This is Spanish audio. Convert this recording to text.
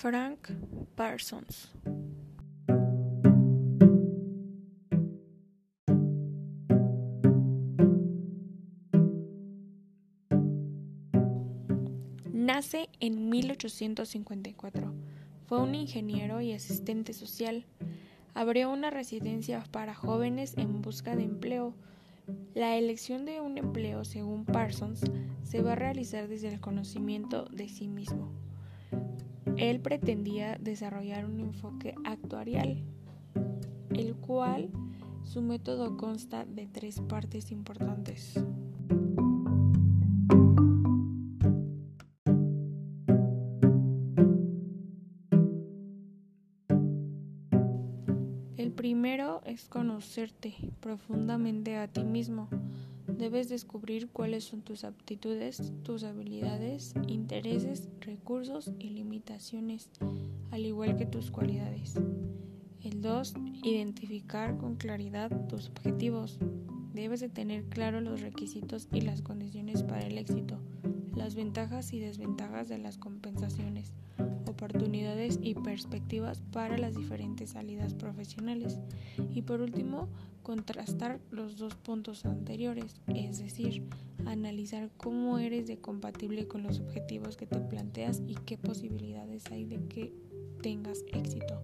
Frank Parsons. Nace en 1854. Fue un ingeniero y asistente social. Abrió una residencia para jóvenes en busca de empleo. La elección de un empleo, según Parsons, se va a realizar desde el conocimiento de sí mismo. Él pretendía desarrollar un enfoque actuarial, el cual su método consta de tres partes importantes. El primero es conocerte profundamente a ti mismo. Debes descubrir cuáles son tus aptitudes, tus habilidades, intereses, recursos y limitaciones, al igual que tus cualidades. El 2. Identificar con claridad tus objetivos. Debes de tener claro los requisitos y las condiciones para el éxito, las ventajas y desventajas de las compensaciones oportunidades y perspectivas para las diferentes salidas profesionales. Y por último, contrastar los dos puntos anteriores, es decir, analizar cómo eres de compatible con los objetivos que te planteas y qué posibilidades hay de que tengas éxito.